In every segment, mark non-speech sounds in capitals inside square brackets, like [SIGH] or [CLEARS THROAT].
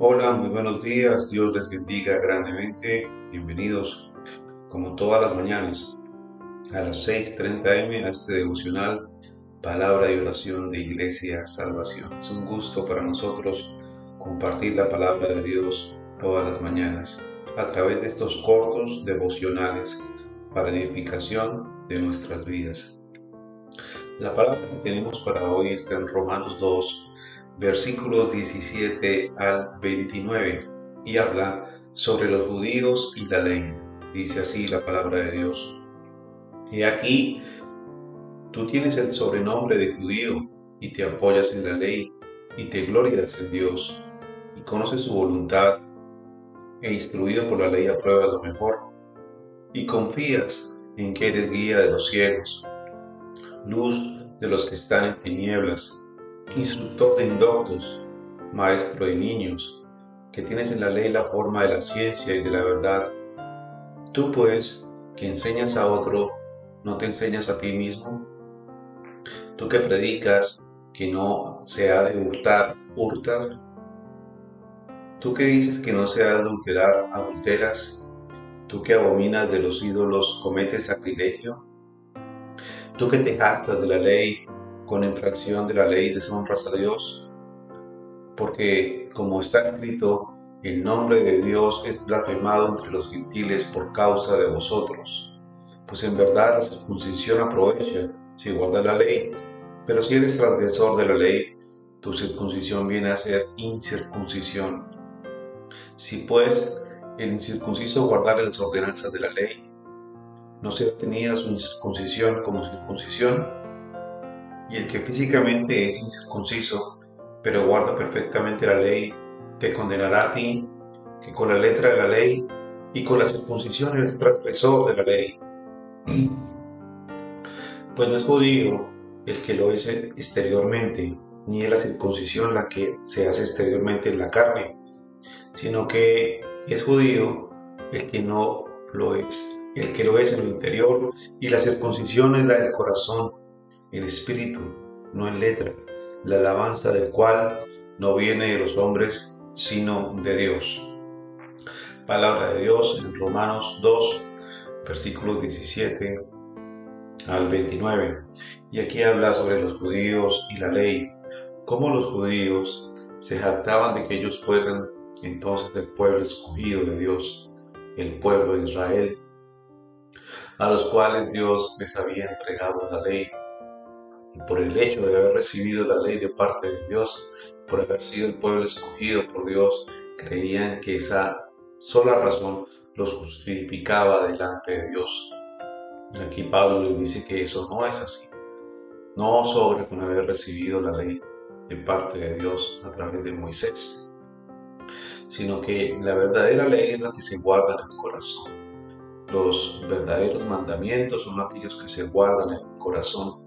Hola, muy buenos días. Dios les bendiga grandemente. Bienvenidos, como todas las mañanas, a las 6:30 am a este devocional Palabra y Oración de Iglesia Salvación. Es un gusto para nosotros compartir la palabra de Dios todas las mañanas a través de estos cortos devocionales para edificación de nuestras vidas. La palabra que tenemos para hoy está en Romanos 2, versículos 17 al 29, y habla sobre los judíos y la ley. Dice así la palabra de Dios. Y aquí, tú tienes el sobrenombre de judío y te apoyas en la ley y te glorias en Dios y conoces su voluntad e instruido por la ley apruebas lo mejor y confías en que eres guía de los ciegos, luz de los que están en tinieblas instructor de indoctos, maestro de niños, que tienes en la ley la forma de la ciencia y de la verdad. Tú pues, que enseñas a otro, ¿no te enseñas a ti mismo? Tú que predicas que no se ha de hurtar, hurtar. Tú que dices que no se ha de adulterar, adulteras. Tú que abominas de los ídolos, cometes sacrilegio. Tú que te jactas de la ley, con infracción de la ley deshonras a Dios, porque como está escrito, el nombre de Dios es blasfemado entre los gentiles por causa de vosotros. Pues en verdad la circuncisión aprovecha si guardas la ley, pero si eres transgresor de la ley, tu circuncisión viene a ser incircuncisión. Si pues el incircunciso guardara las ordenanzas de la ley, no se tenía su incircuncisión como circuncisión, y el que físicamente es incircunciso, pero guarda perfectamente la ley, te condenará a ti, que con la letra de la ley y con la circuncisión eres transgresor de la ley. [CLEARS THROAT] Pues no es judío el que lo es exteriormente, ni es la circuncisión la que se hace exteriormente en la carne, sino que es judío el que no lo es, el que lo es en el interior, y la circuncisión es la del corazón, en espíritu, no en letra, la alabanza del cual no viene de los hombres, sino de Dios. Palabra de Dios en Romanos 2, versículos 17 al 29. Y aquí habla sobre los judíos y la ley, cómo los judíos se jactaban de que ellos fueran entonces el pueblo escogido de Dios, el pueblo de Israel, a los cuales Dios les había entregado la ley por el hecho de haber recibido la ley de parte de Dios, por haber sido el pueblo escogido por Dios, creían que esa sola razón los justificaba delante de Dios. Aquí Pablo les dice que eso no es así. No sobre con haber recibido la ley de parte de Dios a través de Moisés, sino que la verdadera ley es la que se guarda en el corazón. Los verdaderos mandamientos son aquellos que se guardan en el corazón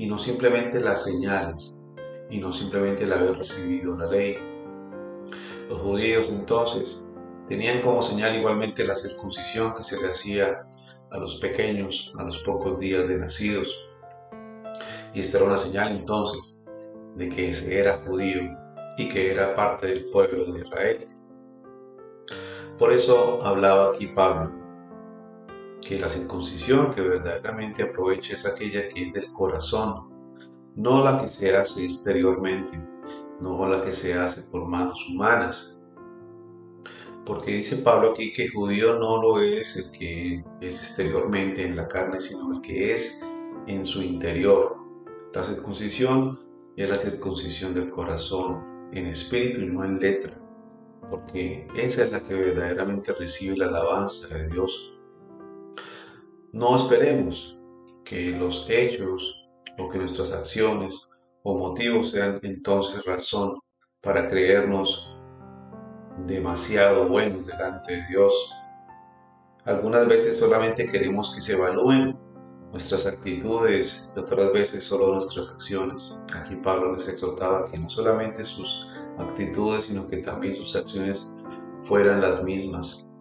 y no simplemente las señales, y no simplemente el haber recibido la ley. Los judíos entonces tenían como señal igualmente la circuncisión que se le hacía a los pequeños a los pocos días de nacidos. Y esta era una señal entonces de que se era judío y que era parte del pueblo de Israel. Por eso hablaba aquí Pablo que la circuncisión que verdaderamente aprovecha es aquella que es del corazón, no la que se hace exteriormente, no la que se hace por manos humanas. Porque dice Pablo aquí que judío no lo es el que es exteriormente en la carne, sino el que es en su interior. La circuncisión es la circuncisión del corazón, en espíritu y no en letra, porque esa es la que verdaderamente recibe la alabanza de Dios no esperemos que los hechos o que nuestras acciones o motivos sean entonces razón para creernos demasiado buenos delante de Dios. Algunas veces solamente queremos que se evalúen nuestras actitudes y otras veces solo nuestras acciones. Aquí Pablo les exhortaba que no solamente sus actitudes, sino que también sus acciones fueran las mismas.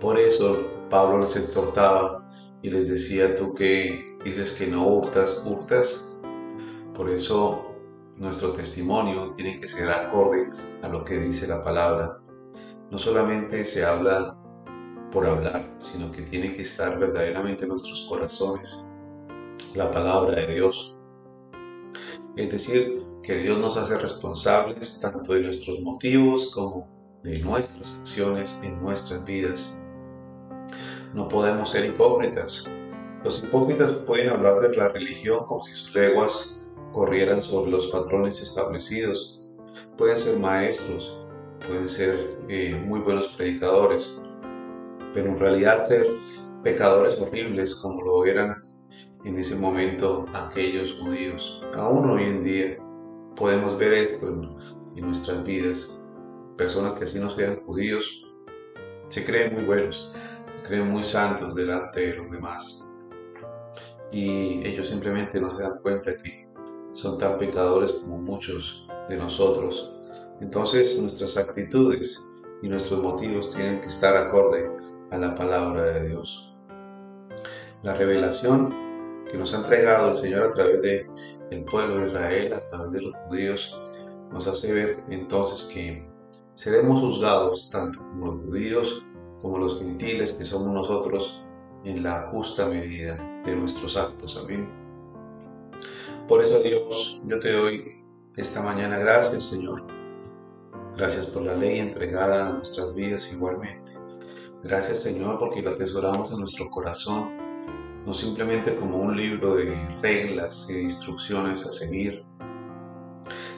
Por eso Pablo les exhortaba y les decía, tú que dices que no hurtas, hurtas. Por eso nuestro testimonio tiene que ser acorde a lo que dice la palabra. No solamente se habla por hablar, sino que tiene que estar verdaderamente en nuestros corazones la palabra de Dios. Es decir, que Dios nos hace responsables tanto de nuestros motivos como de nuestras acciones en nuestras vidas. No podemos ser hipócritas. Los hipócritas pueden hablar de la religión como si sus leguas corrieran sobre los patrones establecidos. Pueden ser maestros, pueden ser eh, muy buenos predicadores, pero en realidad ser pecadores horribles como lo eran en ese momento aquellos judíos. Aún hoy en día podemos ver esto en, nuestras vidas. Personas que así no sean judíos se creen muy buenos, creen muy santos delante de los demás. Y ellos simplemente no se dan cuenta que son tan pecadores como muchos de nosotros. Entonces nuestras actitudes y nuestros motivos tienen que estar acorde a la palabra de Dios. La revelación que nos ha entregado el Señor a través de el pueblo de Israel, a través de los judíos, nos hace ver entonces que seremos juzgados tanto como los judíos como los gentiles que somos nosotros en la justa medida de nuestros actos. Amén. Por eso Dios, yo te doy esta mañana gracias Señor. Gracias por la ley entregada a nuestras vidas igualmente. Gracias Señor porque la atesoramos en nuestro corazón no simplemente como un libro de reglas y instrucciones a seguir,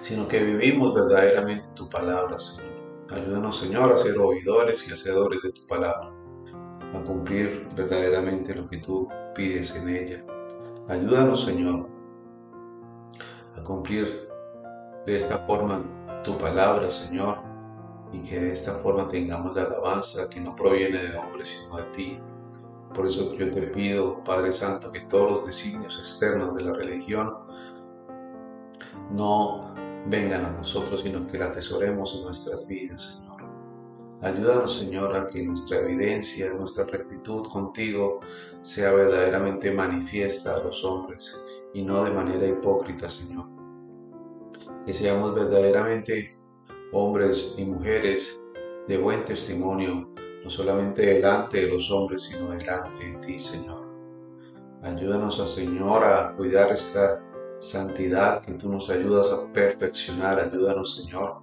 sino que vivimos verdaderamente tu palabra, Señor. Ayúdanos, Señor, a ser oidores y hacedores de tu palabra, a cumplir verdaderamente lo que tú pides en ella. Ayúdanos, Señor, a cumplir de esta forma tu palabra, Señor, y que de esta forma tengamos la alabanza que no proviene de hombre, sino de ti, por eso yo te pido, Padre Santo, que todos los designios externos de la religión no vengan a nosotros, sino que la atesoremos en nuestras vidas, Señor. Ayúdanos, Señor, a que nuestra evidencia, nuestra rectitud contigo sea verdaderamente manifiesta a los hombres y no de manera hipócrita, Señor. Que seamos verdaderamente hombres y mujeres de buen testimonio no solamente delante de los hombres, sino delante de ti, Señor. Ayúdanos, Señor, a cuidar esta santidad que tú nos ayudas a perfeccionar. Ayúdanos, Señor,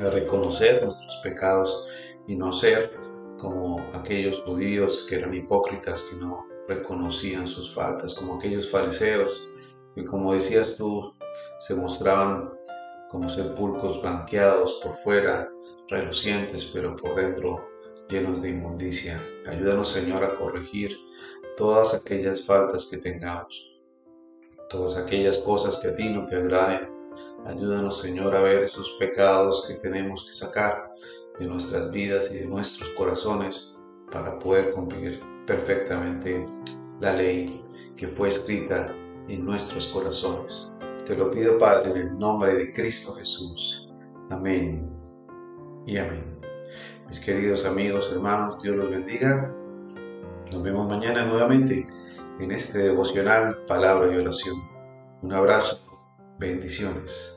a reconocer nuestros pecados y no ser como aquellos judíos que eran hipócritas, que no reconocían sus faltas, como aquellos fariseos que, como decías tú, se mostraban como sepulcros blanqueados por fuera, relucientes, pero por dentro llenos de inmundicia. Ayúdanos, Señor, a corregir todas aquellas faltas que tengamos, todas aquellas cosas que a ti no te agraden. Ayúdanos, Señor, a ver esos pecados que tenemos que sacar de nuestras vidas y de nuestros corazones para poder cumplir perfectamente la ley que fue escrita en nuestros corazones. Te lo pido, Padre, en el nombre de Cristo Jesús. Amén y amén. Mis queridos amigos, hermanos, Dios los bendiga. Nos vemos mañana nuevamente en este devocional Palabra y Oración. Un abrazo, bendiciones.